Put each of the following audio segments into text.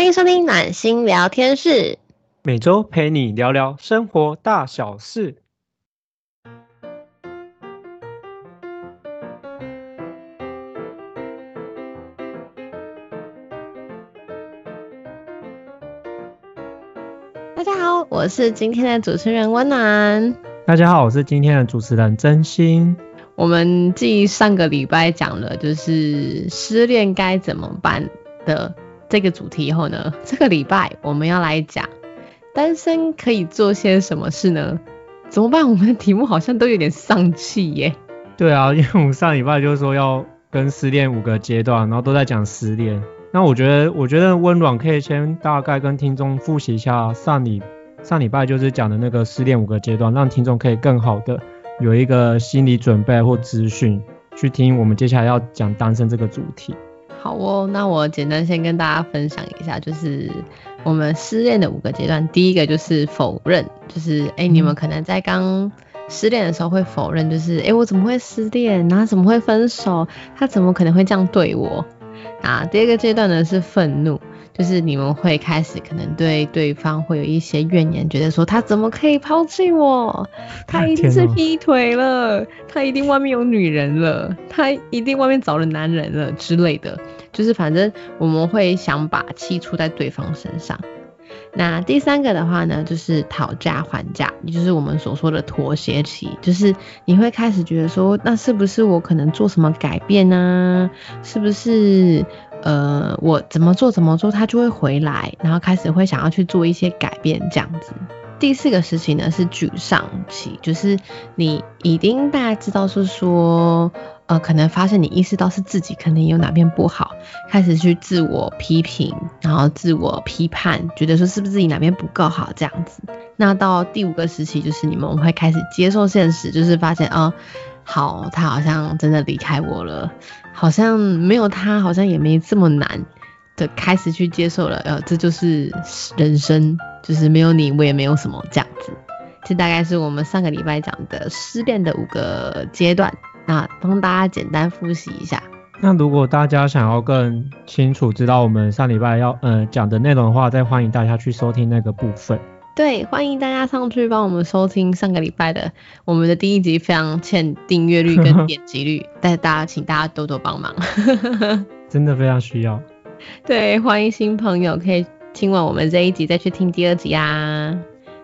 欢迎收听暖心聊天室，每周陪你聊聊生活大小事。大家好，我是今天的主持人温暖。大家好，我是今天的主持人真心。我们继上个礼拜讲了就是失恋该怎么办的这个主题以后呢，这个礼拜我们要来讲单身可以做些什么事呢？怎么办？我们的题目好像都有点丧气耶。对啊，因为我们上礼拜就是说要跟失恋五个阶段，然后都在讲失恋。那我觉得，我觉得温暖可以先大概跟听众复习一下上礼上礼拜就是讲的那个失恋五个阶段，让听众可以更好的有一个心理准备或资讯去听我们接下来要讲单身这个主题。好哦，那我简单先跟大家分享一下，就是我们失恋的五个阶段。第一个就是否认，就是哎，你们可能在刚失恋的时候会否认，就是哎，我怎么会失恋？然后怎么会分手？他怎么可能会这样对我？啊，第二个阶段呢是愤怒，就是你们会开始可能对对方会有一些怨言，觉得说他怎么可以抛弃我？他一定是劈腿了，他一定外面有女人了，他一定外面找了男人了之类的，就是反正我们会想把气出在对方身上。那第三个的话呢，就是讨价还价，也就是我们所说的妥协期，就是你会开始觉得说，那是不是我可能做什么改变呢？是不是呃我怎么做怎么做，他就会回来，然后开始会想要去做一些改变这样子。第四个时期呢是沮丧期，就是你已经大家知道是说。呃，可能发现你意识到是自己可能有哪边不好，开始去自我批评，然后自我批判，觉得说是不是自己哪边不够好这样子。那到第五个时期，就是你们会开始接受现实，就是发现啊，好，他好像真的离开我了，好像没有他，好像也没这么难的开始去接受了。呃，这就是人生，就是没有你，我也没有什么这样子。这大概是我们上个礼拜讲的失恋的五个阶段。那帮大家简单复习一下。那如果大家想要更清楚知道我们上礼拜要呃讲的内容的话，再欢迎大家去收听那个部分。对，欢迎大家上去帮我们收听上个礼拜的我们的第一集，非常欠订阅率跟点击率，但是大家请大家多多帮忙，真的非常需要。对，欢迎新朋友可以听完我们这一集再去听第二集啊。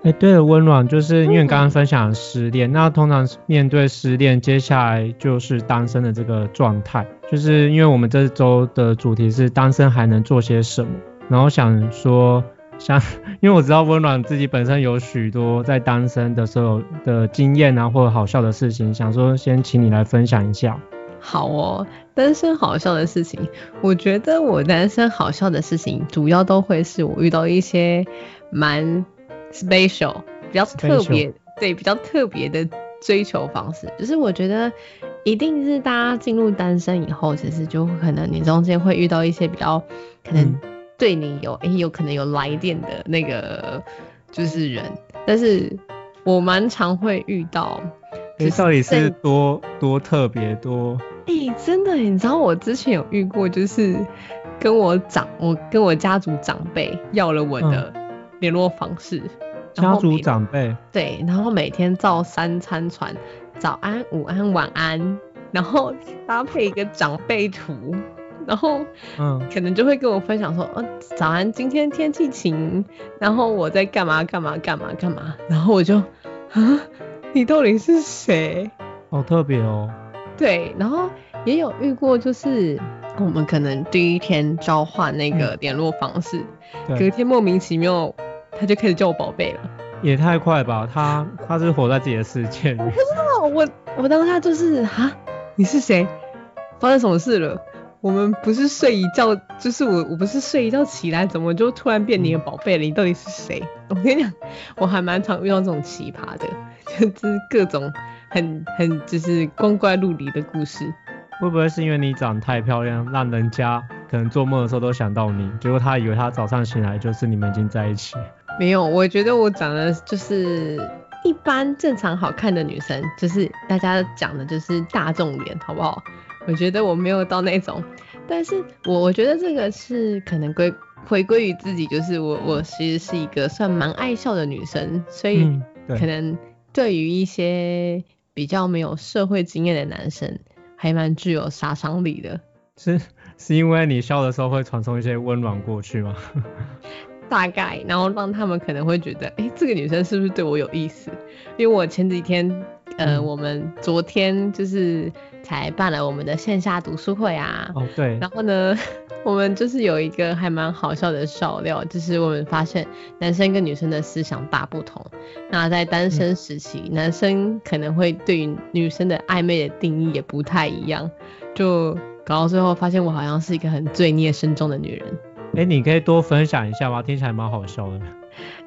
哎，对了，温暖，就是因为刚刚分享失恋，那通常面对失恋，接下来就是单身的这个状态，就是因为我们这周的主题是单身还能做些什么，然后想说，像，因为我知道温暖自己本身有许多在单身的时候的经验啊，或者好笑的事情，想说先请你来分享一下。好哦，单身好笑的事情，我觉得我单身好笑的事情，主要都会是我遇到一些蛮。special 比较特别，对比较特别的追求方式，就是我觉得一定是大家进入单身以后，其实就可能你中间会遇到一些比较可能对你有诶有可能有来电的那个就是人，但是我蛮常会遇到，你到底是多多特别多？诶，真的，你知道我之前有遇过，就是跟我长我跟我家族长辈要了我的联络方式。家族长辈对，然后每天照三餐传早安、午安、晚安，然后搭配一个长辈图，然后嗯，可能就会跟我分享说，呃，早安，今天天气晴，然后我在干嘛干嘛干嘛干嘛，然后我就啊，你到底是谁？好特别哦。对，然后也有遇过，就是我们可能第一天交换那个联络方式，隔天莫名其妙。他就开始叫我宝贝了，也太快吧！他他是活在自己的世界里。我不知道，我我当他就是啊，你是谁？发生什么事了？我们不是睡一觉，就是我我不是睡一觉起来，怎么就突然变你的宝贝了？你到底是谁？我跟你讲，我还蛮常遇到这种奇葩的，就是各种很很就是光怪陆离的故事。会不会是因为你长太漂亮，让人家可能做梦的时候都想到你？结果他以为他早上醒来就是你们已经在一起。没有，我觉得我长得就是一般正常好看的女生，就是大家讲的就是大众脸，好不好？我觉得我没有到那种，但是我我觉得这个是可能归回归于自己，就是我我其实是一个算蛮爱笑的女生，所以可能对于一些比较没有社会经验的男生，还蛮具有杀伤力的。是 是因为你笑的时候会传送一些温暖过去吗？大概，然后让他们可能会觉得，哎，这个女生是不是对我有意思？因为我前几天，呃，嗯我们昨天就是才办了我们的线下读书会啊，哦，对，然后呢，我们就是有一个还蛮好笑的笑料，就是我们发现男生跟女生的思想大不同。那在单身时期，男生可能会对于女生的暧昧的定义也不太一样，就搞到最后发现我好像是一个很罪孽深重的女人。哎，你可以多分享一下吗？听起来蛮好笑的。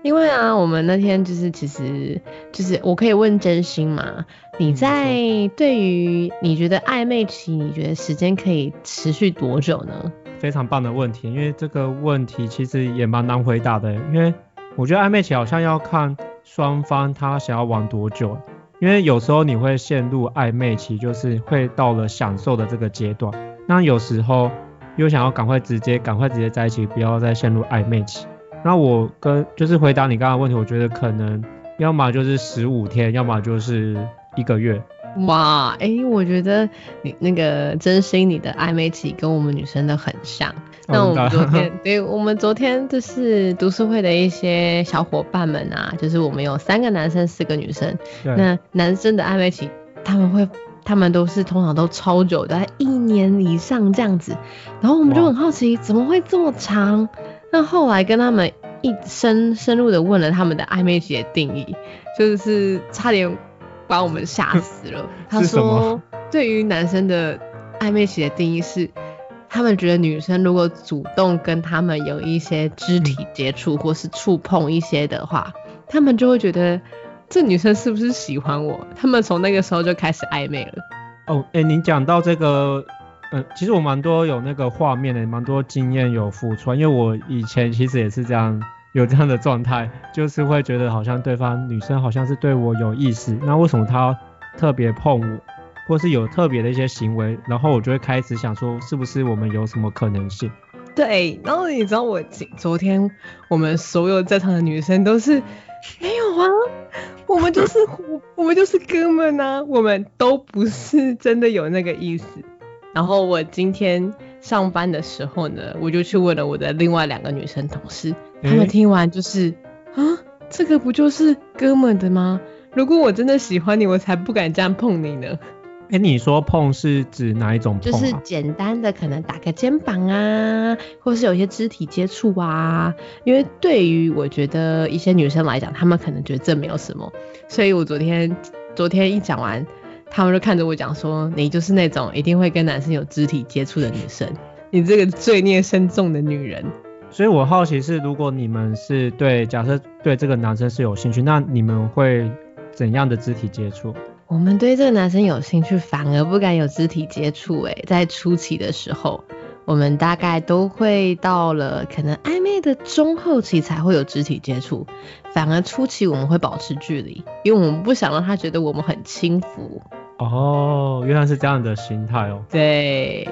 因为啊，我们那天就是其实就是我可以问真心嘛，你在对于你觉得暧昧期，你觉得时间可以持续多久呢？非常棒的问题，因为这个问题其实也蛮难回答的，因为我觉得暧昧期好像要看双方他想要玩多久，因为有时候你会陷入暧昧期，就是会到了享受的这个阶段，那有时候又想要赶快直接赶快直接在一起，不要再陷入暧昧期。那我跟就是回答你刚刚的问题，我觉得可能要么就是十五天，要么就是一个月。哇，哎、我觉得你那个真心你的暧昧期跟我们女生的很像。那我们昨天，对我们昨天就是读书会的一些小伙伴们啊，就是我们有三个男生，四个女生。那男生的暧昧期，他们会，他们都是通常都超久的，一年以上这样子。然后我们就很好奇，怎么会这么长？那后来跟他们一深深入的问了他们的暧昧期的定义，就是差点把我们吓死了。他说，对于男生的暧昧期的定义是，他们觉得女生如果主动跟他们有一些肢体接触或是触碰一些的话，他们就会觉得这女生是不是喜欢我？他们从那个时候就开始暧昧了。哦，哎、您讲到这个，呃，其实我蛮多有那个画面的，蛮多经验有付出，因为我以前其实也是这样，有这样的状态，就是会觉得好像对方女生好像是对我有意思，那为什么她特别碰我，或是有特别的一些行为，然后我就会开始想说，是不是我们有什么可能性？对，然后你知道我昨天我们所有在场的女生都是没有啊，我们就是 我我们就是哥们啊，我们都不是真的有那个意思。然后我今天上班的时候呢，我就去问了我的另外两个女生同事，她们听完就是啊，这个不就是哥们的吗？如果我真的喜欢你，我才不敢这样碰你呢。哎、你说碰是指哪一种碰、就啊？是简单的可能打个肩膀啊，或是有一些肢体接触啊。因为对于我觉得一些女生来讲，她们可能觉得这没有什么，所以我昨天昨天一讲完，她们就看着我讲说：“你就是那种一定会跟男生有肢体接触的女生，你这个罪孽深重的女人。”所以我好奇是，如果你们是对假设对这个男生是有兴趣，那你们会怎样的肢体接触？我们对这个男生有兴趣，反而不敢有肢体接触。诶，在初期的时候，我们大概都会到了可能暧昧的中后期才会有肢体接触，反而初期我们会保持距离，因为我们不想让他觉得我们很轻浮。哦，原来是这样的心态哦，对，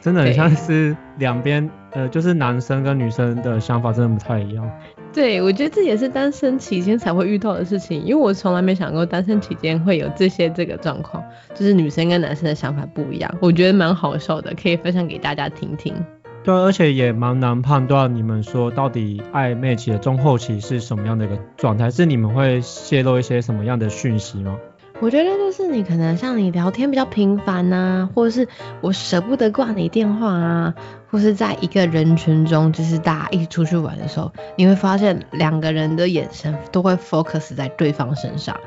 真的很像是两边，呃，就是男生跟女生的想法真的不太一样。对，我觉得这也是单身期间才会遇到的事情，因为我从来没想过单身期间会有这些这个状况，就是女生跟男生的想法不一样，我觉得蛮好笑的，可以分享给大家听听。对，而且也蛮难判断你们说到底暧昧期的中后期是什么样的一个状态，是你们会泄露一些什么样的讯息吗？我觉得就是你可能像你聊天比较频繁呐、或者是我舍不得挂你电话啊，或是在一个人群中，就是大家一起出去玩的时候，你会发现两个人的眼神都会 focus 在对方身上，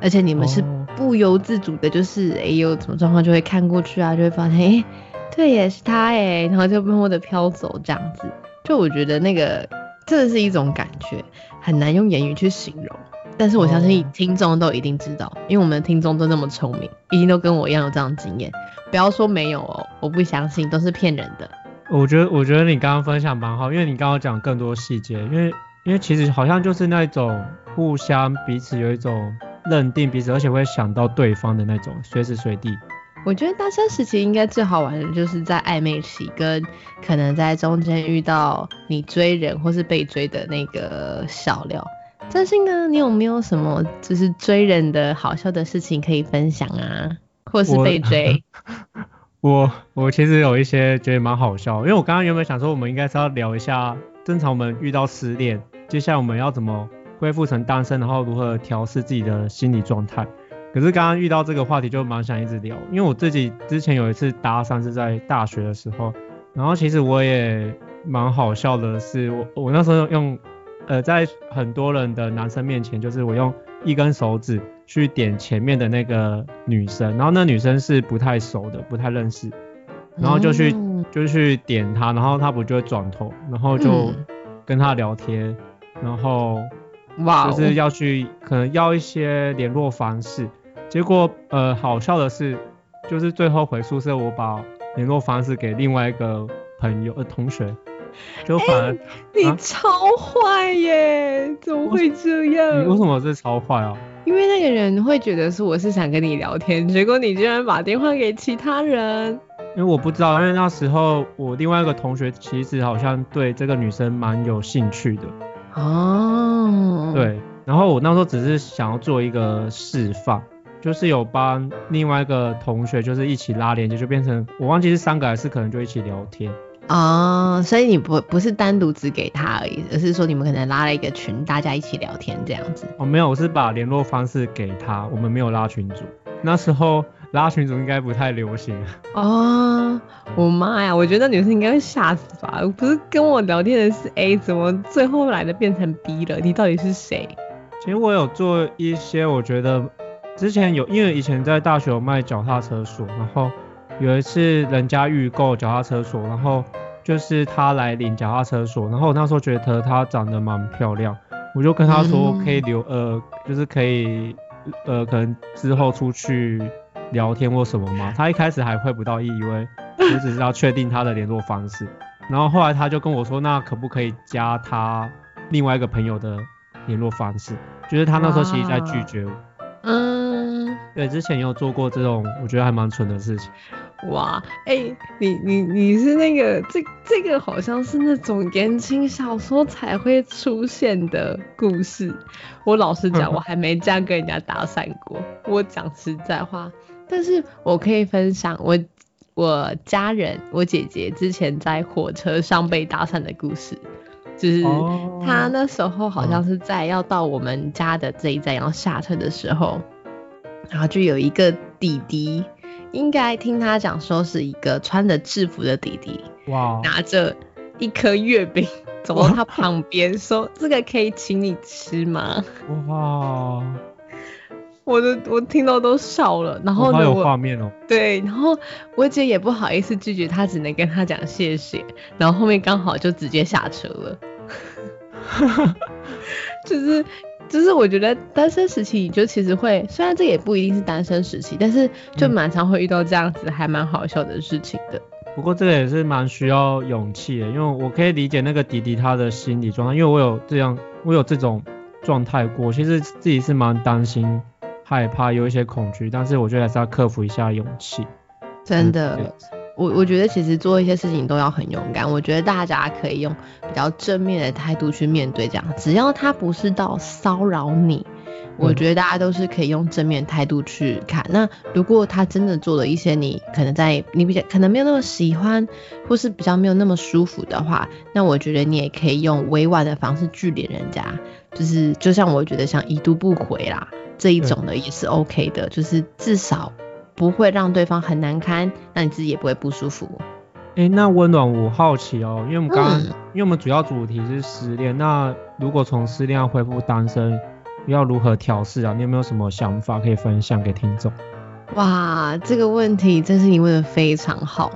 而且你们是哦不由自主的，就是哎、诶有什么状况就会看过去啊，就会发现哎、诶对也是他哎，然后就默默的飘走这样子。就我觉得那个真的是一种感觉，很难用言语去形容。但是我相信哦听众都一定知道，因为我们的听众都那么聪明，一定都跟我一样有这样的经验。不要说没有哦，我不相信，都是骗人的。我觉得，我觉得你刚刚分享蛮好，因为你刚刚讲更多细节，因为因为其实好像就是那种互相彼此有一种认定彼此，而且会想到对方的那种，随时随地。我觉得单身时期应该最好玩的就是在暧昧期，跟可能在中间遇到你追人或是被追的那个小料。真心呢，你有没有什么就是追人的好笑的事情可以分享啊？或是被追？我我其实有一些觉得蛮好笑，因为我刚刚原本想说我们应该是要聊一下，正常我们遇到失恋，接下来我们要怎么恢复成单身，然后如何调试自己的心理状态。可是刚刚遇到这个话题就蛮想一直聊，因为我自己之前有一次搭讪是在大学的时候，然后其实我也蛮好笑的是，我我那时候用呃在很多人的男生面前，就是我用一根手指去点前面的那个女生，然后那女生是不太熟的，不太认识，然后就去就去点她，然后她不就会转头，然后就跟她聊天，然后哇就是要去可能要一些联络方式。结果，呃，好笑的是，就是最后回宿舍，我把联络方式给另外一个朋友，呃，同学，就反而你超坏耶，怎么会这样？你为什么是超坏啊？因为那个人会觉得是我是想跟你聊天，结果你居然把电话给其他人。因为我不知道，因为那时候我另外一个同学其实好像对这个女生蛮有兴趣的。哦。对，然后我那时候只是想要做一个示范。就是有帮另外一个同学，就是一起拉连接，就变成我忘记是三个还是可能就一起聊天哦。所以你不不是单独只给他而已，而是说你们可能拉了一个群，大家一起聊天这样子。哦，没有，我是把联络方式给他，我们没有拉群组。那时候拉群组应该不太流行。哦，我妈呀，我觉得女生应该会吓死吧？不是跟我聊天的是 A，怎么最后来的变成 B 了？你到底是谁？其实我有做一些，我觉得。之前有，因为以前在大学有卖脚踏车锁，然后有一次人家预购脚踏车锁，然后就是他来领脚踏车锁，然后我那时候觉得他长得蛮漂亮，我就跟他说可以留，呃，就是可以，呃，可能之后出去聊天或什么嘛。他一开始还会不到意，以为我只是要确定他的联络方式，然后后来他就跟我说，那可不可以加他另外一个朋友的联络方式？就是他那时候其实在拒绝我。嗯，对，之前有做过这种我觉得还蛮蠢的事情。哇，哎，你你你是那个这这个好像是那种言情小说才会出现的故事。我老实讲，我还没这样跟人家搭讪过。我讲实在话，但是我可以分享我我家人我姐姐之前在火车上被搭讪的故事。就是他那时候好像是在要到我们家的这一站要下车的时候，然后就有一个弟弟，应该听他讲说是一个穿着制服的弟弟，哇，拿着一颗月饼走到他旁边说：“这个可以请你吃吗？”哇，我的我听到都笑了，然后好有画面哦。对，然后我姐也不好意思拒绝他，只能跟他讲谢谢，然后后面刚好就直接下车了。就是就是，我觉得单身时期就其实会，虽然这也不一定是单身时期，但是就蛮常会遇到这样子还蛮好笑的事情的。不过这个也是蛮需要勇气的，因为我可以理解那个弟弟他的心理状态，因为我有这样，我有这种状态过，其实自己是蛮担心、害怕，有一些恐惧，但是我觉得还是要克服一下勇气。真的。我我觉得其实做一些事情都要很勇敢。我觉得大家可以用比较正面的态度去面对，这样只要他不是到骚扰你，我觉得大家都是可以用正面态度去看。那如果他真的做了一些你可能在你比较可能没有那么喜欢，或是比较没有那么舒服的话，那我觉得你也可以用委婉的方式拒绝人家，就是就像我觉得像已读不回啦这一种的也是 OK 的，就是至少。不会让对方很难堪，那你自己也不会不舒服。哎，那温暖，我好奇哦，因为我们刚刚，因为我们主要主题是失恋，那如果从失恋要恢复单身，要如何调试啊？你有没有什么想法可以分享给听众？哇，这个问题真是你问的非常好。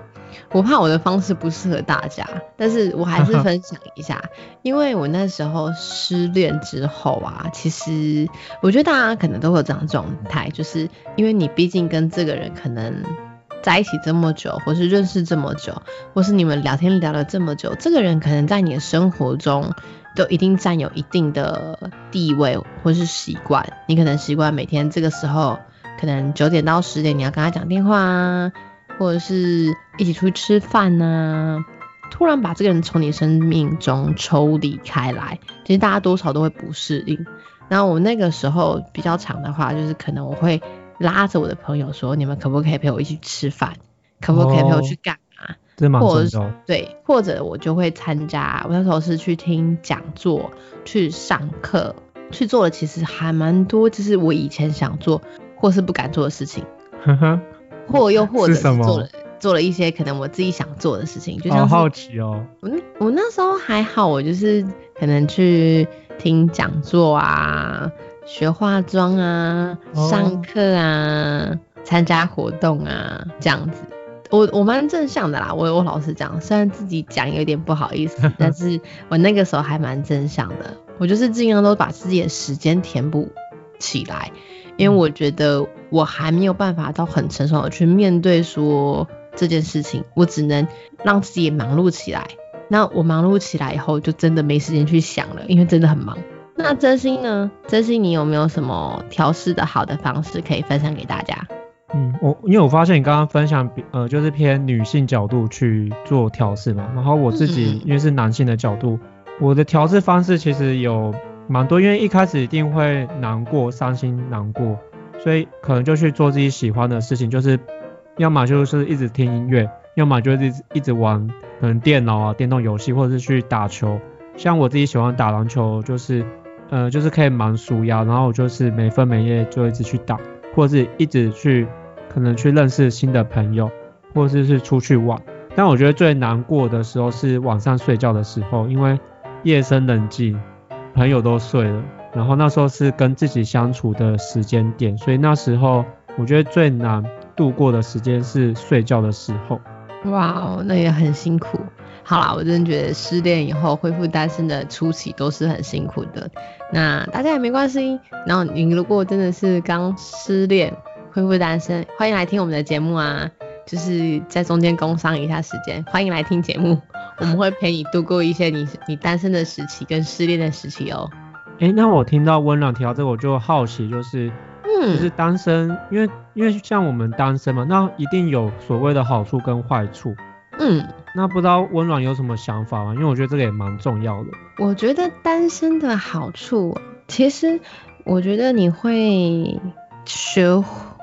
我怕我的方式不适合大家，但是我还是 分享一下，因为我那时候失恋之后啊，其实我觉得大家可能都会有这样状态，就是因为你毕竟跟这个人可能在一起这么久，或是认识这么久，或是你们聊天聊了这么久，这个人可能在你的生活中都一定占有一定的地位或是习惯，你可能习惯每天这个时候。可能九点到十点你要跟他讲电话啊，或者是一起出去吃饭呐，突然把这个人从你生命中抽离开来，其实大家多少都会不适应。然后我那个时候比较长的话，就是可能我会拉着我的朋友说，你们可不可以陪我一起吃饭？可不可以陪我去干嘛？或者是。对，或者我就会参加，我那时候是去听讲座、去上课，去做的其实还蛮多，就是我以前想做或是不敢做的事情，呵呵，或又或者做了做了一些可能我自己想做的事情，就好好奇哦。我那我那时候还好，我就是可能去听讲座啊，学化妆啊，哦上课啊，参加活动啊，这样子。我我蛮正向的啦，我我老实讲，虽然自己讲有点不好意思，但是我那个时候还蛮正向的。我就是尽量都把自己的时间填补起来，因为我觉得我还没有办法到很成熟的去面对说这件事情，我只能让自己也忙碌起来。那我忙碌起来以后，就真的没时间去想了，因为真的很忙。那真心呢？真心你有没有什么调试的好的方式可以分享给大家？嗯，我因为我发现你刚刚分享比呃就是偏女性角度去做调试嘛，然后我自己嗯因为是男性的角度，我的调试方式其实有蛮多，因为一开始一定会难过、伤心、难过，所以可能就去做自己喜欢的事情，就是要么就是一直听音乐，要么就是一直玩可能电脑啊、电动游戏，或者是去打球。像我自己喜欢打篮球，就是呃就是可以蛮舒压，然后我就是每分每夜就一直去打，或者是一直去可能去认识新的朋友，或者是出去玩。但我觉得最难过的时候是晚上睡觉的时候，因为夜深人静，朋友都睡了，然后那时候是跟自己相处的时间点，所以那时候我觉得最难度过的时间是睡觉的时候。哇哦，那也很辛苦。好啦，我真的觉得失恋以后恢复单身的初期都是很辛苦的。那大家也没关系。然后你如果真的是刚失恋恢复单身，欢迎来听我们的节目啊！就是在中间工商一下时间，欢迎来听节目，我们会陪你度过一些你你单身的时期跟失恋的时期哦。诶，那我听到温暖提到这个，我就好奇，就是嗯就是嗯，单身，因为因为像我们单身嘛，那一定有所谓的好处跟坏处。嗯，那不知道温暖有什么想法吗？因为我觉得这个也蛮重要的。我觉得单身的好处，其实我觉得你会学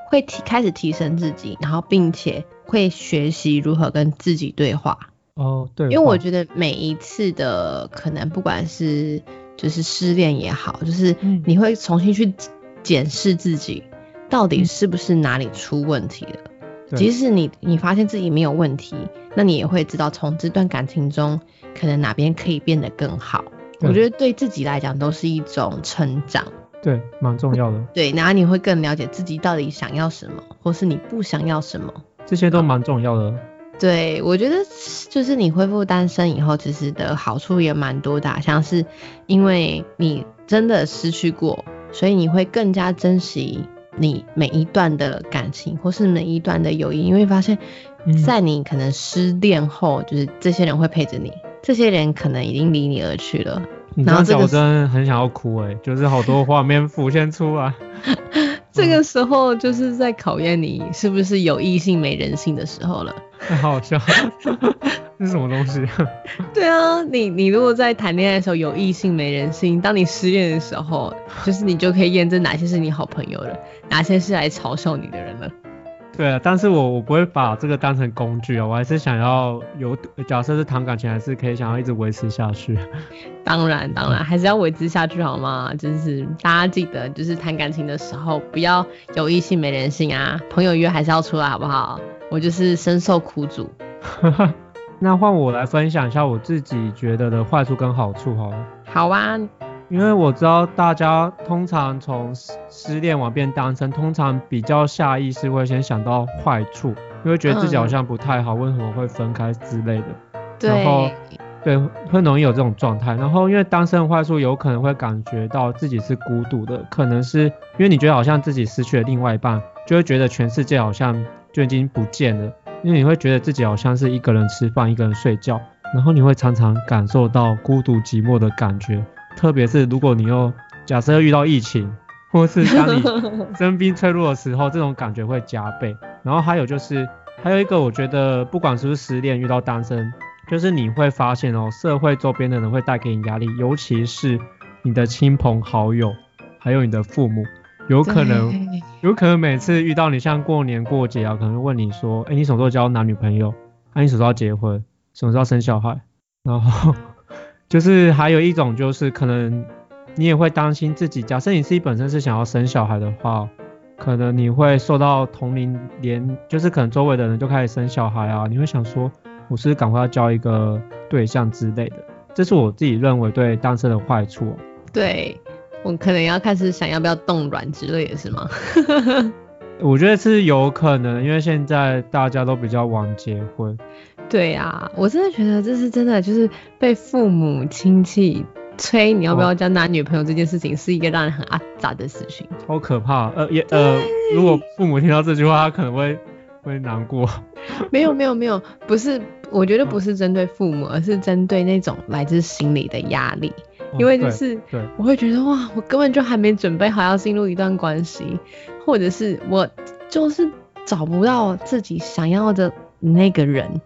会提开始提升自己，然后并且会学习如何跟自己对话。哦，对，因为我觉得每一次的可能不管是就是失恋也好，就是嗯你会重新去检视自己到底嗯是不是哪里出问题了。对即使你你发现自己没有问题，那你也会知道从这段感情中可能哪边可以变得更好。我觉得对自己来讲都是一种成长。对，蛮重要的，对，然后你会更了解自己到底想要什么，或是你不想要什么。这些都蛮重要的。对，我觉得就是你恢复单身以后，其实的好处也蛮多的啊、像是因为你真的失去过，所以你会更加珍惜你每一段的感情，或是每一段的友谊，因为发现嗯，在你可能失恋后，就是这些人会陪着你，这些人可能已经离你而去了。你这样讲，然后这个我真的很想要哭哎，就是好多画面浮现出来。这个时候就是在考验你是不是有异性没人性的时候了。好 好笑，这 是什么东西？对啊，你你如果在谈恋爱的时候有异性没人性，当你失恋的时候，就是你就可以验证哪些是你好朋友了，哪些是来嘲笑你的人了。对啊，但是我我不会把这个当成工具啊，我还是想要有，假设是谈感情，还是可以想要一直维持下去。当然，当然还是要维持下去好吗？就是大家记得，就是谈感情的时候不要有异性没人性啊，朋友约还是要出来好不好？我就是深受苦主。那换我来分享一下我自己觉得的坏处跟好处好了。好啊，因为我知道大家通常从失失恋往变单身，通常比较下意识会先想到坏处，因为觉得自己好像不太好，为什么会分开之类的。对然后，对，会容易有这种状态。然后因为单身的坏处，有可能会感觉到自己是孤独的，可能是因为你觉得好像自己失去了另外一半，就会觉得全世界好像就已经不见了，因为你会觉得自己好像是一个人吃饭，一个人睡觉，然后你会常常感受到孤独寂寞的感觉。特别是如果你又假设又遇到疫情，或是当你 生病脆弱的时候，这种感觉会加倍。然后还有就是，还有一个我觉得，不管是不是失恋遇到单身，就是你会发现哦，社会周边的人会带给你压力，尤其是你的亲朋好友，还有你的父母，有可能，有可能每次遇到你，像过年过节啊，可能问你说，哎，你什么时候交男女朋友？哎，你什么时候结婚？什么时候生小孩？然后就是还有一种就是可能。你也会担心自己，假设你自己本身是想要生小孩的话，可能你会受到同龄连，就是可能周围的人就开始生小孩啊，你会想说，我是赶快要交一个对象之类的，这是我自己认为对单身的坏处。对，我可能要开始想要不要冻卵之类的是吗？我觉得是有可能，因为现在大家都比较晚结婚。对啊，我真的觉得这是真的，就是被父母亲戚。催你要不要交男女朋友这件事情是一个让人很阿杂的事情，超可怕。呃，也呃，如果父母听到这句话，他可能会会难过。没有没有没有，不是，我觉得不是针对父母，而是针对那种来自心理的压力。因为就是，对，我会觉得哇，我根本就还没准备好要进入一段关系，或者是我就是找不到自己想要的那个人，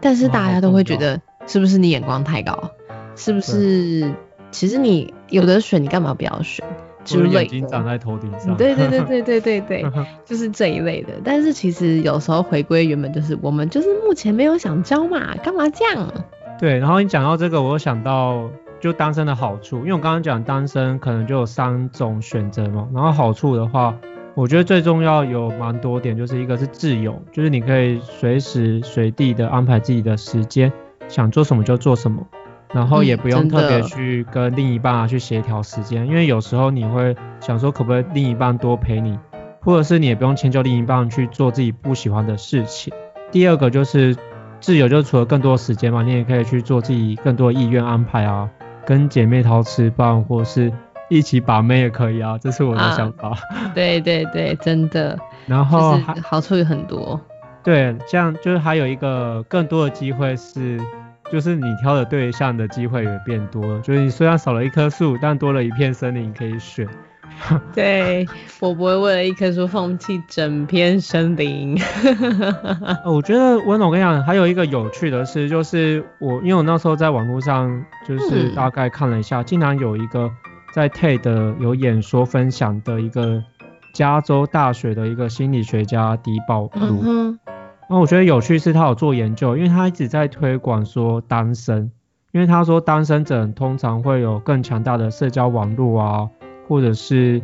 但是大家都会觉得是不是你眼光太高，是不是？其实你有的选，你干嘛不要选？之类的。眼睛长在头顶上。对对对对对对对，就是这一类的。但是其实有时候回归原本就是我们就是目前没有想交嘛，干嘛这样？对，然后你讲到这个，我想到就单身的好处，因为我刚刚讲单身可能就有三种选择嘛。然后好处的话，我觉得最重要有蛮多点，就是一个是自由，就是你可以随时随地的安排自己的时间，想做什么就做什么。然后也不用特别去跟另一半啊去协调时间，因为有时候你会想说可不可以另一半多陪你，或者是你也不用迁就另一半去做自己不喜欢的事情。第二个就是自由，就除了更多时间嘛，你也可以去做自己更多意愿安排啊，跟姐妹淘吃饭，或是一起把妹也可以啊，这是我的想法。对对对，真的。然后好处有很多。对，这样就是还有一个更多的机会是。就是你挑的对象的机会也变多了，就是你虽然少了一棵树，但多了一片森林可以选。对我不会为了一棵树放弃整片森林。我觉得温总，我跟你讲，还有一个有趣的事，就是我因为我那时候在网络上就是大概看了一下，竟然有一个在 TED 有演说分享的一个加州大学的一个心理学家迪保卢。那我觉得有趣是他有做研究，因为他一直在推广说单身，因为他说单身者通常会有更强大的社交网络啊，或者是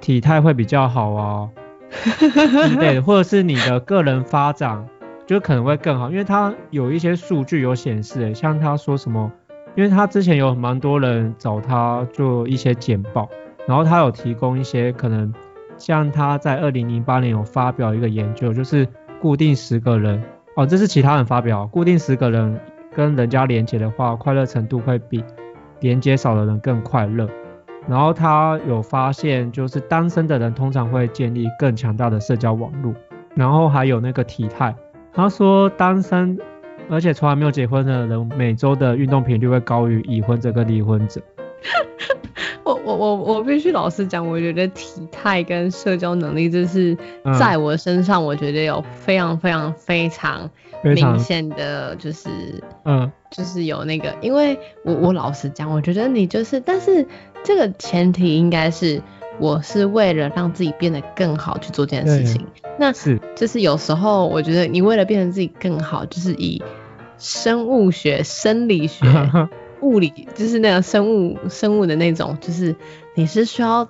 体态会比较好啊 之类的，或者是你的个人发展就可能会更好，因为他有一些数据有显示，像他说什么，因为他之前有蛮多人找他做一些简报，然后他有提供一些可能，像他在二零零八年有发表一个研究，就是。固定十个人哦，这是其他人发表。固定十个人跟人家连接的话，快乐程度会比连接少的人更快乐。然后他有发现，就是单身的人通常会建立更强大的社交网络。然后还有那个体态，他说单身而且从来没有结婚的人，每周的运动频率会高于已婚者跟离婚者。我我我我必须老实讲，我觉得体态跟社交能力，这是在我身上，我觉得有非常非常非常明显的，就是嗯，就是有那个，因为我我老实讲，我觉得你就是，但是这个前提应该是我是为了让自己变得更好去做这件事情。那是就是有时候我觉得你为了变成自己更好，就是以生物学、生理学。物理就是那个生物生物的那种，就是你是需要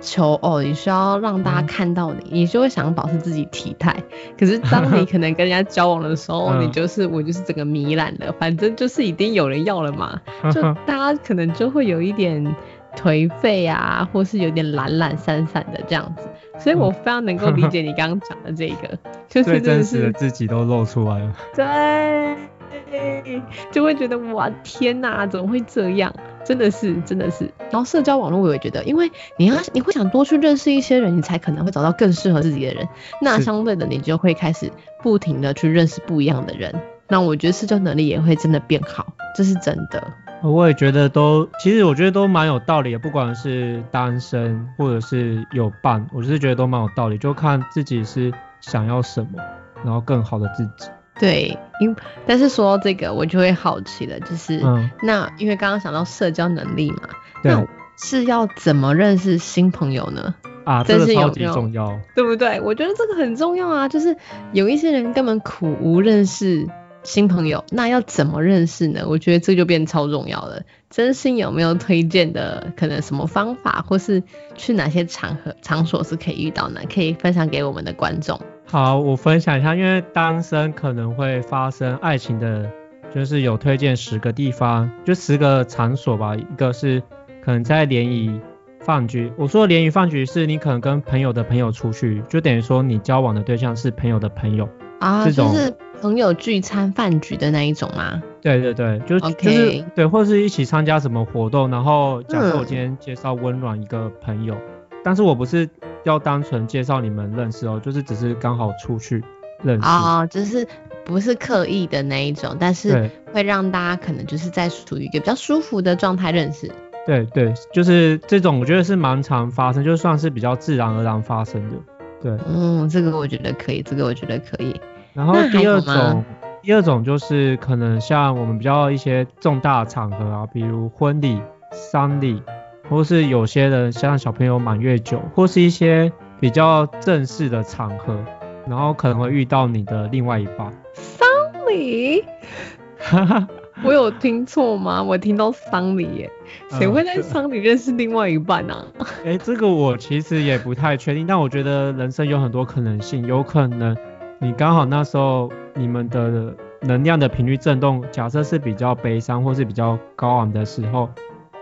求哦，你需要让大家看到你，你就会想保持自己体态。可是当你 可能跟人家交往的时候，你就是我就是整个糜烂的，反正就是一定有人要了嘛，就大家可能就会有一点颓废啊，或是有点懒懒散散的这样子。所以我非常能够理解你刚刚讲的这个，就是真实的自己都露出来了。对。就会觉得哇天哪，怎么会这样？真的是，真的是。然后社交网络我也觉得，因为你要你会想多去认识一些人，你才可能会找到更适合自己的人。那相对的，你就会开始不停的去认识不一样的人。那我觉得社交能力也会真的变好，这是真的。我也觉得都，其实我觉得都蛮有道理的，不管是单身或者是有伴，我就是觉得都蛮有道理，就看自己是想要什么，然后更好的自己。对，因但是说到这个，我就会好奇了，就是、嗯那因为刚刚想到社交能力嘛，那是要怎么认识新朋友呢？啊，真这个超级是有用重要。对不对？我觉得这个很重要啊，就是有一些人根本苦无认识新朋友，那要怎么认识呢？我觉得这就变超重要了。真心有没有推荐的可能什么方法，或是去哪些场合场所是可以遇到呢？可以分享给我们的观众。好，我分享一下，因为单身可能会发生爱情的，就是有推荐十个地方，就十个场所吧。一个是可能在联谊饭局，我说的联谊饭局是你可能跟朋友的朋友出去，就等于说你交往的对象是朋友的朋友。啊，这种就是朋友聚餐饭局的那一种吗？对对对，就 OK 就是对，或者是一起参加什么活动，然后假设我嗯今天介绍温暖一个朋友，但是我不是要单纯介绍你们认识哦，就是只是刚好出去认识。哦、就是不是刻意的那一种，但是会让大家可能就是在处于一个比较舒服的状态认识。对对，就是这种，我觉得是蛮常发生，就算是比较自然而然发生的。对，嗯，这个我觉得可以，这个我觉得可以。然后第二种，第二种就是可能像我们比较一些重大场合啊，比如婚礼、丧礼，或是有些人像小朋友满月酒，或是一些比较正式的场合，然后可能会遇到你的另外一半。丧礼，我有听错吗？我听到丧礼耶，谁嗯会在丧礼认识另外一半啊？哎、这个我其实也不太确定，但我觉得人生有很多可能性，有可能你刚好那时候你们的能量的频率震动，假设是比较悲伤或是比较高昂的时候，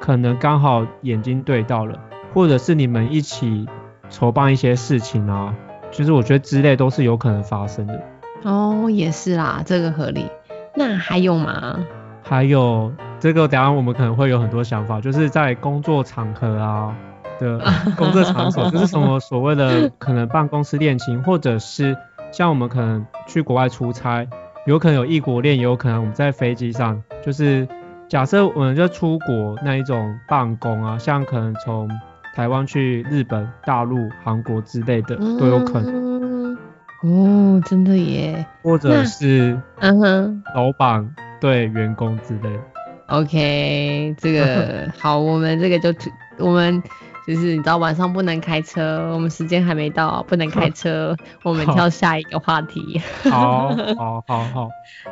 可能刚好眼睛对到了，或者是你们一起筹办一些事情啊，就是我觉得之类都是有可能发生的。哦，也是啦，这个合理。那还有吗？还有这个，等下我们可能会有很多想法，就是在工作场合啊的 工作场所，就是什么所谓的 可能办公室恋情，或者是像我们可能去国外出差，有可能有异国恋，也有可能我们在飞机上，就是假设我们就出国那一种办公啊，像可能从台湾去日本、大陆、韩国之类的都有可能，能。哦，真的耶。或者是嗯哼。老板对员工之类的。OK，这个 好，我们这个就我们就是你知道晚上不能开车，我们时间还没到，不能开车，我们跳下一个话题。好，好，好，好。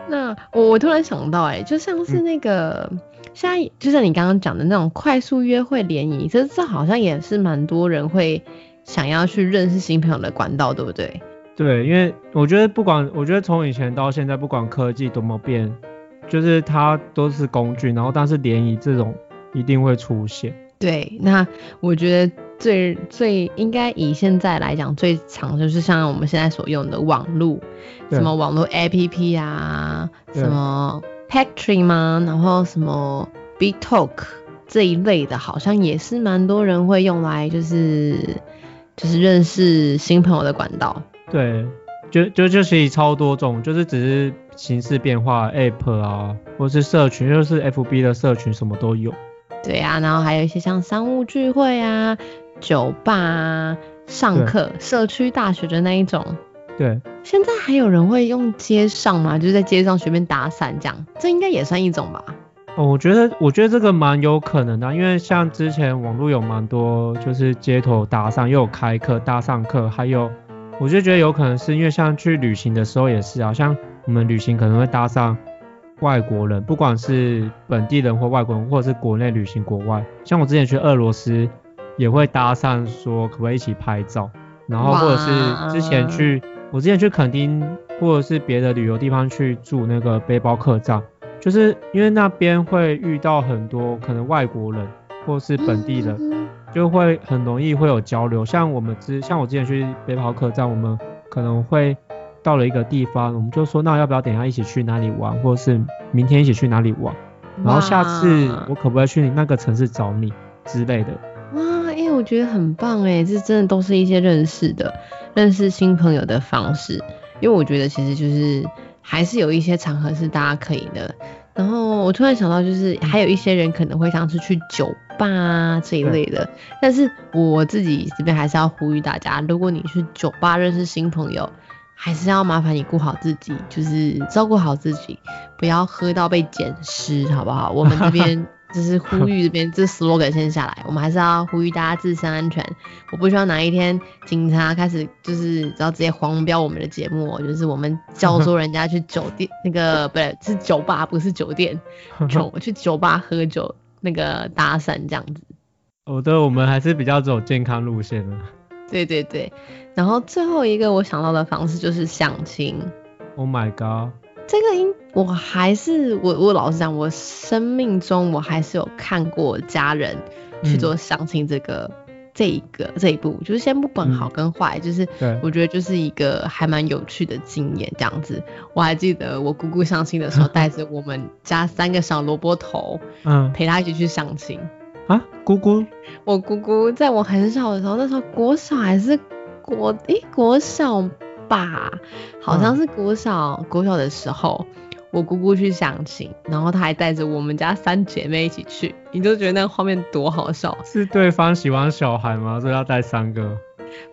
那我我突然想到、哎，就像是那个，现在就像你刚刚讲的那种快速约会联谊，这这好像也是蛮多人会想要去认识新朋友的管道，对不对？对，因为我觉得不管，我觉得从以前到现在，不管科技多么变，就是它都是工具，然后但是联谊这种一定会出现。对，那我觉得最最应该以现在来讲，最常就是像我们现在所用的网络，什么网络 APP 啊，什么 Pactree 吗？然后什么 Big Talk 这一类的，好像也是蛮多人会用来就是就是认识新朋友的管道。对，就就就是超多种，就是只是形式变化，App 啊，或是社群，就是 FB 的社群什么都有。对啊，然后还有一些像商务聚会啊、酒吧啊、上对课、社区大学的那一种。对，现在还有人会用街上吗？就是在街上随便打伞这样，这应该也算一种吧？哦，我觉得我觉得这个蛮有可能的啊，因为像之前网络有蛮多就是街头搭讪，又有开课搭上课，还有我就觉得有可能是因为像去旅行的时候也是啊，像我们旅行可能会搭上外国人，不管是本地人或外国人，或者是国内旅行国外，像我之前去俄罗斯也会搭讪说可不可以一起拍照，然后或者是之前去我之前去垦丁或者是别的旅游地方去住那个背包客栈。就是因为那边会遇到很多可能外国人或是本地人，嗯就会很容易会有交流。像我们之像我之前去背包客栈，我们可能会到了一个地方，我们就说那要不要等一下一起去哪里玩，或者是明天一起去哪里玩，然后下次我可不可以去你那个城市找你之类的。哇，因为我觉得很棒哎，这真的都是一些认识的、认识新朋友的方式。因为我觉得其实就是还是有一些场合是大家可以的，然后我突然想到，就是还有一些人可能会像是去酒吧啊这一类的，但是我自己这边还是要呼吁大家，如果你去酒吧认识新朋友，还是要麻烦你顾好自己，就是照顾好自己，不要喝到被捡尸，好不好？我们这边。就是呼吁这边这 slogan 先下来，我们还是要呼吁大家自身安全。我不希望哪一天警察开始就是只要直接黄标我们的节目，就是我们教唆人家去 酒店那个不对是酒吧不是酒店，酒去酒吧喝酒那个搭讪这样子。哦，对，我们还是比较走健康路线的。对对对，然后最后一个我想到的方式就是相亲。Oh my god！这个应我还是我我老实讲，我生命中我还是有看过家人去做相亲这个这一个这一步，就是先不管好跟坏，就是我觉得就是一个还蛮有趣的经验这样子。我还记得我姑姑相亲的时候，带着我们家三个小萝卜头，嗯，陪她一起去相亲啊。姑姑，我姑姑在我很小的时候，那时候国小还是国诶国小。吧，好像是国小国小的时候，我姑姑去相亲，然后她还带着我们家三姐妹一起去，你就觉得那个画面多好笑。是对方喜欢小孩吗？所以要带三个？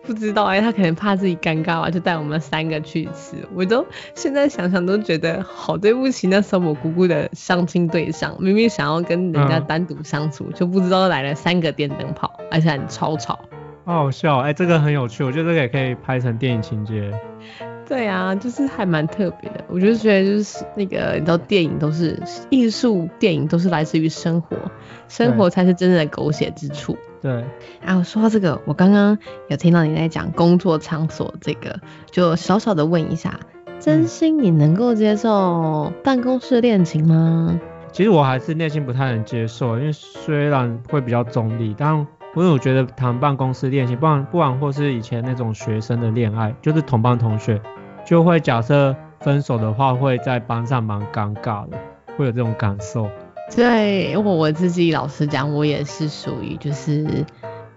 不知道哎，他可能怕自己尴尬吧，就带我们三个去吃。我都现在想想都觉得好对不起那时候我姑姑的相亲对象，明明想要跟人家单独相处，就不知道来了三个电灯泡，而且很超吵。好好笑，哎，这个很有趣，我觉得这个也可以拍成电影情节。对啊，就是还蛮特别的。我就觉得就是那个，你知道，电影都是艺术，电影都是来自于生活，生活才是真正的狗血之处。对。然后说到这个，我刚刚有听到你在讲工作场所这个，就小小的问一下，真心你能够接受办公室恋情吗？其实我还是内心不太能接受，因为虽然会比较中立，但。因为我觉得谈办公室恋情，不然不然或是以前那种学生的恋爱，就是同班同学，就会假设分手的话，会在班上蛮尴尬的，会有这种感受。对，我我自己老实讲，我也是属于就是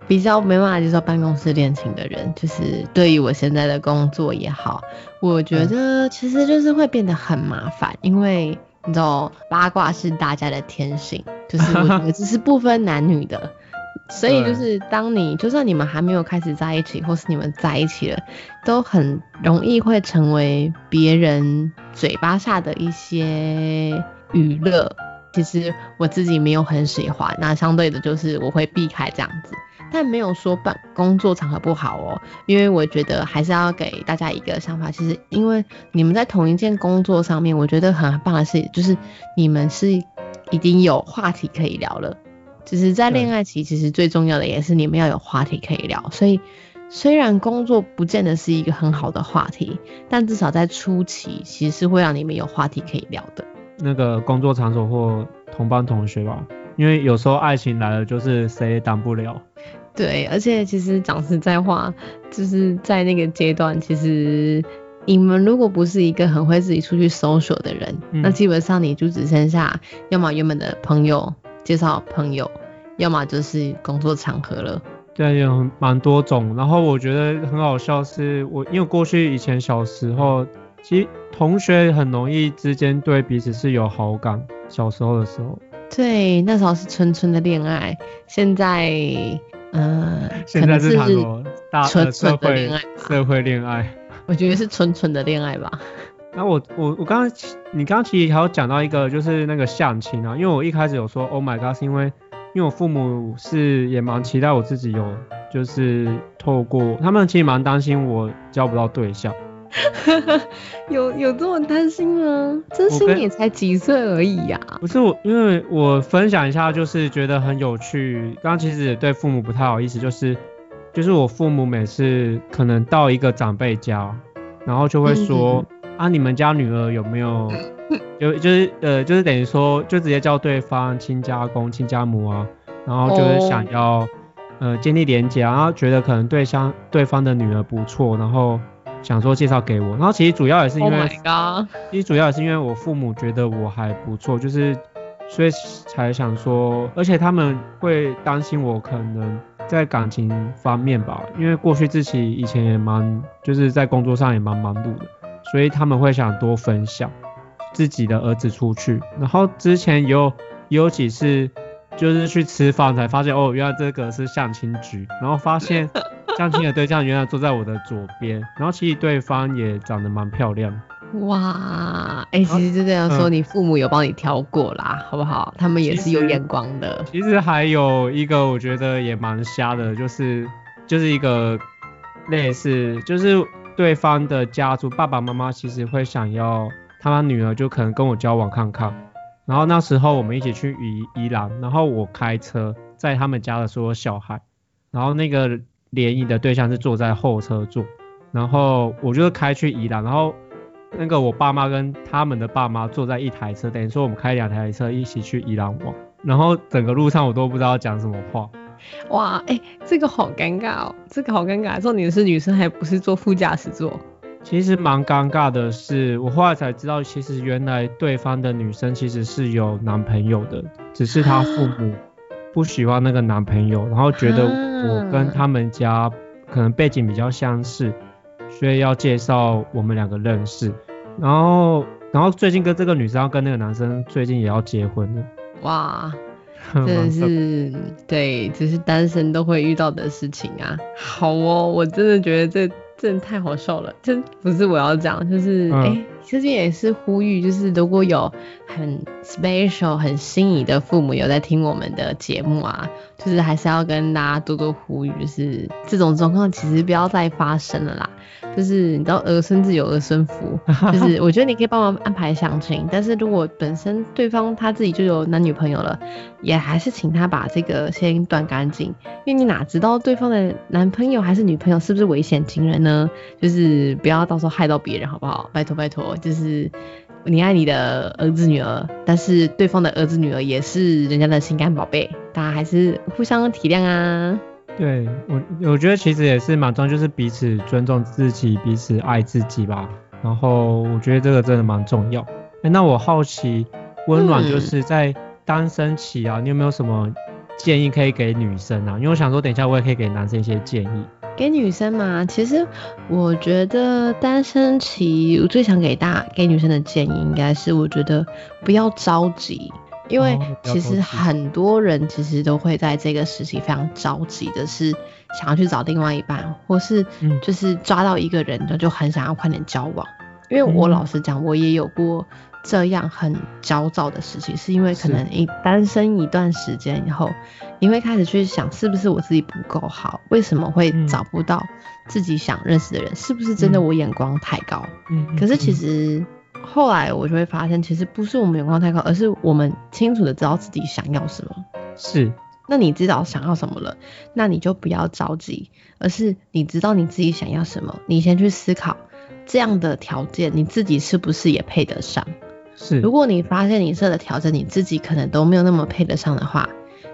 比较没办法接受办公室恋情的人。就是对于我现在的工作也好，我觉得其实就是会变得很麻烦，因为你知道八卦是大家的天性，就是我觉得这是不分男女的。所以就是当你就算你们还没有开始在一起，或是你们在一起了，都很容易会成为别人嘴巴下的一些娱乐。其实我自己没有很喜欢，那相对的就是我会避开这样子，但没有说办工作场合不好哦，因为我觉得还是要给大家一个想法，其实因为你们在同一件工作上面，我觉得很棒的是，就是你们是已经有话题可以聊了。只是在恋爱期，其实最重要的也是你们要有话题可以聊。所以，虽然工作不见得是一个很好的话题，但至少在初期，其实是会让你们有话题可以聊的。那个工作场所或同班同学吧，因为有时候爱情来了，就是谁也挡不了。对，而且其实讲实在话，就是在那个阶段，其实你们如果不是一个很会自己出去搜索的人，那基本上你就只剩下要么原本的朋友。介绍朋友，要么就是工作场合了。对，有蛮多种。然后我觉得很好笑，是我因为过去以前小时候，其实同学很容易之间对彼此是有好感。小时候的时候，对，那时候是纯纯的恋爱。现在，嗯，现在是谈大纯纯的恋爱，社会恋爱。我觉得是纯纯的恋爱吧。那我我我刚刚你刚刚其实还有讲到一个就是那个相亲啊，因为我一开始有说 Oh my God，是因为因为我父母是也蛮期待我自己有就是透过他们其实蛮担心我交不到对象。有有这么担心吗？真心也才几岁而已呀。不是我，因为我分享一下就是觉得很有趣。刚刚其实也对父母不太好意思，就是就是我父母每次可能到一个长辈家，然后就会说。啊，你们家女儿有没有？就就是呃，就是等于说，就直接叫对方亲家公、亲家母啊，然后就是想要呃建立连接，然后觉得可能对象对方的女儿不错，然后想说介绍给我。然后其实主要也是因为，其实主要也是因为我父母觉得我还不错，就是所以才想说，而且他们会担心我可能在感情方面吧，因为过去自己以前也蛮就是在工作上也蛮忙碌的。所以他们会想多分享，自己的儿子出去，然后之前有有几次就是去吃饭才发现哦，原来这个是相亲局，然后发现 相亲的对象原来坐在我的左边，然后其实对方也长得蛮漂亮。哇，哎、其实就这样说，嗯你父母有帮你挑过啦，好不好？他们也是有眼光的。其实还有一个我觉得也蛮瞎的，就是就是一个类似，就是对方的家族爸爸妈妈其实会想要他女儿就可能跟我交往看看，然后那时候我们一起去宜宜兰，然后我开车在他们家的所有小孩，然后那个联谊的对象是坐在后车座，然后我就是开去宜兰，然后那个我爸妈跟他们的爸妈坐在一台车，等于说我们开两台车一起去宜兰玩，然后整个路上我都不知道讲什么话。哇，哎、这个好尴尬哦，这个好尴尬。重点是女生还不是坐副驾驶座。其实蛮尴尬的是，我后来才知道，其实原来对方的女生其实是有男朋友的，只是她父母不喜欢那个男朋友，然后觉得我跟他们家可能背景比较相似，所以要介绍我们两个认识。然后，然后最近跟这个女生要跟那个男生最近也要结婚了，哇，真的是对，只是单身都会遇到的事情啊。好哦，我真的觉得这真的太好笑了。就不是我要讲，就是哎、这边也是呼吁，就是如果有很 special、很心仪的父母有在听我们的节目啊，就是还是要跟大家多多呼吁，就是这种状况其实不要再发生了啦。就是你知道儿孙自有儿孙福，就是我觉得你可以帮忙安排相亲，但是如果本身对方他自己就有男女朋友了，也还是请他把这个先断干净，因为你哪知道对方的男朋友还是女朋友是不是危险情人呢？就是不要到时候害到别人，好不好？拜托拜托，就是你爱你的儿子女儿，但是对方的儿子女儿也是人家的心肝宝贝，大家还是互相体谅啊。对我，我觉得其实也是蛮重要，就是彼此尊重自己，彼此爱自己吧。然后我觉得这个真的蛮重要。哎，那我好奇，温暖嗯就是在单身期啊，你有没有什么建议可以给女生啊？因为我想说，等一下我也可以给男生一些建议。给女生嘛，其实我觉得单身期，我最想给大给女生的建议应该是，我觉得不要着急，因为其实很多人其实都会在这个时期非常着急的是想要去找另外一半，或是嗯。就是抓到一个人的就很想要快点交往。因为我嗯。老实讲，我也有过这样很焦躁的事情，是因为可能一单身一段时间以后，你会开始去想，是不是我自己不够好？为什么会嗯找不到自己想认识的人？是不是真的嗯我眼光太高？嗯可是其嗯实后来我就会发现，其实不是我们眼光太高，而是我们清楚的知道自己想要什么。是那你知道想要什么了，那你就不要着急，而是你知道你自己想要什么，你先去思考这样的条件你自己是不是也配得上。是如果你发现你设的条件你自己可能都没有那么配得上的话，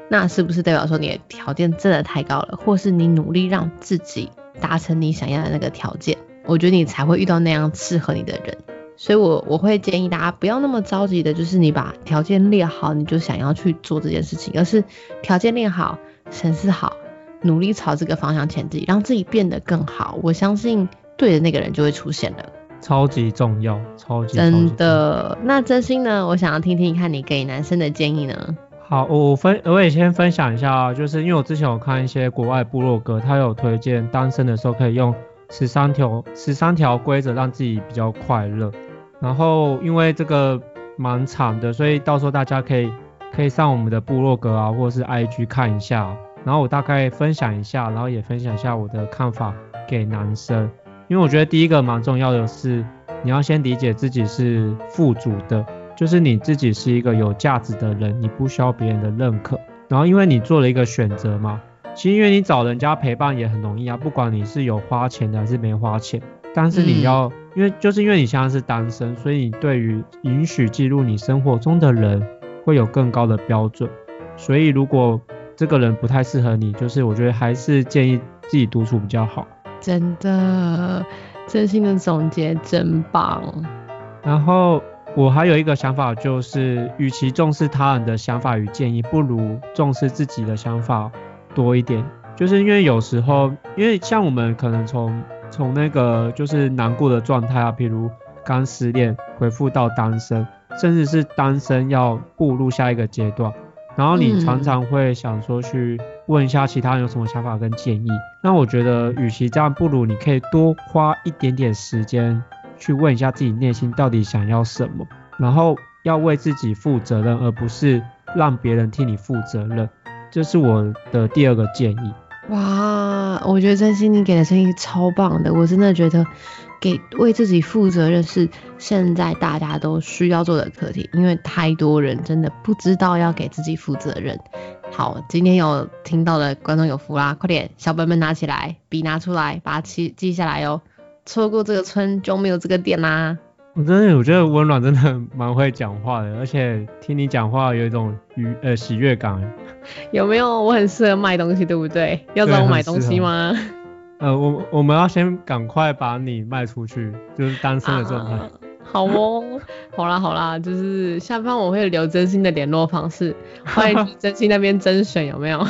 那是不是代表说你的条件真的太高了，或是你努力让自己达成你想要的那个条件？我觉得你才会遇到那样适合你的人。所以我我会建议大家不要那么着急的，就是你把条件列好，你就想要去做这件事情，而是条件列好，审视好，努力朝这个方向前进，让自己变得更好。我相信对的那个人就会出现了。超级重要，超级真的，那真心呢？我想要听听看你给男生的建议呢。好，我分我也先分享一下啊，就是因为我之前有看一些国外部落格，他有推荐单身的时候可以用十三条十三条规则让自己比较快乐。然后因为这个蛮长的，所以到时候大家可以可以上我们的部落格啊，或者是 IG 看一下。然后我大概分享一下，然后也分享一下我的看法给男生，因为我觉得第一个蛮重要的是，你要先理解自己是富足的，就是你自己是一个有价值的人，你不需要别人的认可。然后因为你做了一个选择嘛，其实因为你找人家陪伴也很容易啊，不管你是有花钱的还是没花钱，但是你嗯要，因为就是因为你现在是单身，所以你对于允许记录你生活中的人会有更高的标准。所以如果这个人不太适合你，就是我觉得还是建议自己独处比较好。真的，真心的总结真棒。然后我还有一个想法，就是与其重视他人的想法与建议，不如重视自己的想法多一点。就是因为有时候，因为像我们可能从从那个就是难过的状态啊，比如刚失恋，回复到单身，甚至是单身要步入下一个阶段。然后你常常会想说去问一下其他人有什么想法跟建议。那我觉得，与其这样，不如你可以多花一点点时间去问一下自己内心到底想要什么，然后要为自己负责任，而不是让别人替你负责任。这是我的第二个建议。哇，我觉得真心你给的建议超棒的，我真的觉得。给为自己负责任是现在大家都需要做的课题，因为太多人真的不知道要给自己负责任。好，今天有听到的观众有福啦，快点小本本拿起来，笔拿出来，把它记记下来哦。错过这个村就没有这个店啦。我真的我觉得温暖真的蛮会讲话的，而且听你讲话有一种愉呃喜悦感。有没有？我很适合卖东西，对不对？要找我买东西吗？呃，我我们要先赶快把你卖出去，就是单身的状态。好哦，好啦好啦，就是下方我会留真心的联络方式，欢迎真心那边甄选有没有？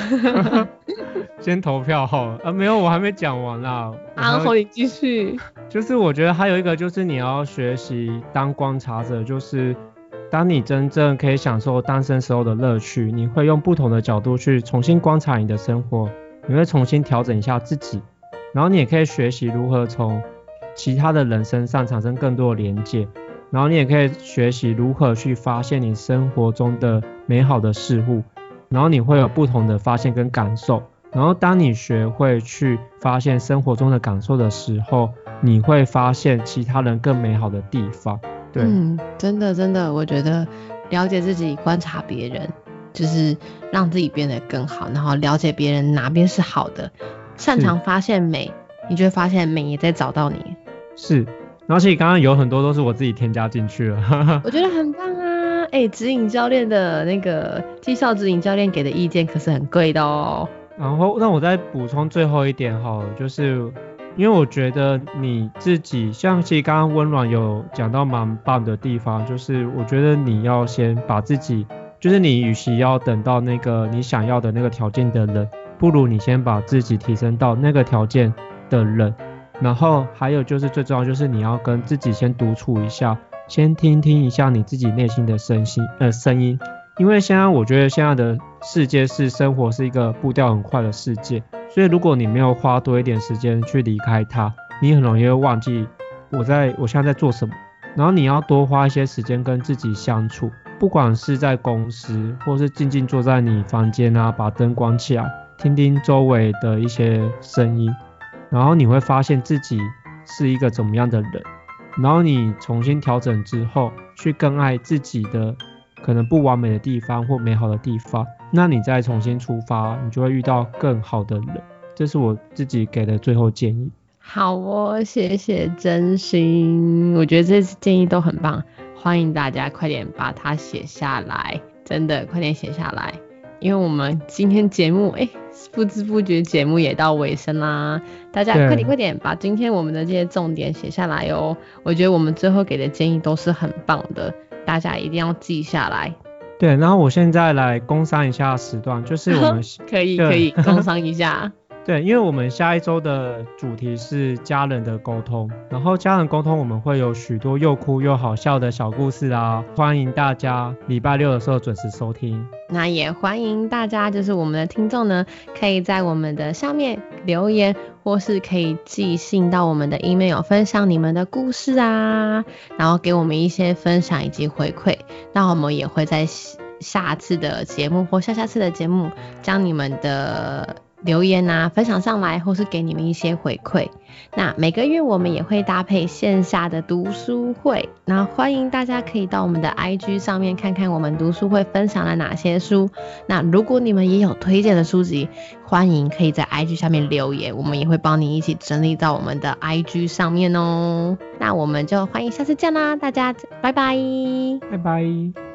先投票好啊，没有，我还没讲完啦。啊，好，你继续。就是我觉得还有一个就是你要学习当观察者，就是当你真正可以享受单身时候的乐趣，你会用不同的角度去重新观察你的生活，你会重新调整一下自己。然后你也可以学习如何从其他的人身上产生更多的连接，然后你也可以学习如何去发现你生活中的美好的事物，然后你会有不同的发现跟感受。然后当你学会去发现生活中的感受的时候，你会发现其他人更美好的地方。对，嗯，真的真的，我觉得了解自己、观察别人，就是让自己变得更好，然后了解别人哪边是好的。擅长发现美，你就会发现美也在找到你。是，然后其实刚刚有很多都是我自己添加进去了。我觉得很棒啊！哎，指引教练的那个绩效指引教练给的意见可是很贵的哦。然后，那我再补充最后一点哈，就是因为我觉得你自己，像其实刚刚温暖有讲到蛮棒的地方，就是我觉得你要先把自己，就是你与其要等到那个你想要的那个条件的人。不如你先把自己提升到那个条件的人，然后还有就是最重要就是你要跟自己先独处一下，先听听一下你自己内心的声心呃声音，因为现在我觉得现在的世界是生活是一个步调很快的世界，所以如果你没有花多一点时间去离开它，你很容易会忘记我在我现在在做什么，然后你要多花一些时间跟自己相处，不管是在公司或是静静坐在你房间啊，把灯关起来。听听周围的一些声音，然后你会发现自己是一个怎么样的人，然后你重新调整之后，去更爱自己的可能不完美的地方或美好的地方，那你再重新出发，你就会遇到更好的人。这是我自己给的最后建议。好哦，谢谢真心，我觉得这次建议都很棒，欢迎大家快点把它写下来，真的快点写下来。因为我们今天节目，哎，不知不觉节目也到尾声啦，大家快点快点把今天我们的这些重点写下来哦。我觉得我们最后给的建议都是很棒的，大家一定要记下来。对，然后我现在来工商一下时段，就是我们 可以可以工商一下。对，因为我们下一周的主题是家人的沟通，然后家人沟通我们会有许多又哭又好笑的小故事啊，欢迎大家礼拜六的时候准时收听。那也欢迎大家，就是我们的听众呢，可以在我们的下面留言，或是可以寄信到我们的 email 分享你们的故事啊，然后给我们一些分享以及回馈，那我们也会在下次的节目或下下次的节目将你们的。留言啊，分享上来，或是给你们一些回馈。那每个月我们也会搭配线下的读书会，那欢迎大家可以到我们的 IG 上面看看我们读书会分享了哪些书。那如果你们也有推荐的书籍，欢迎可以在 IG 下面留言，我们也会帮你一起整理到我们的 IG 上面哦。那我们就欢迎下次见啦，大家拜拜，拜拜。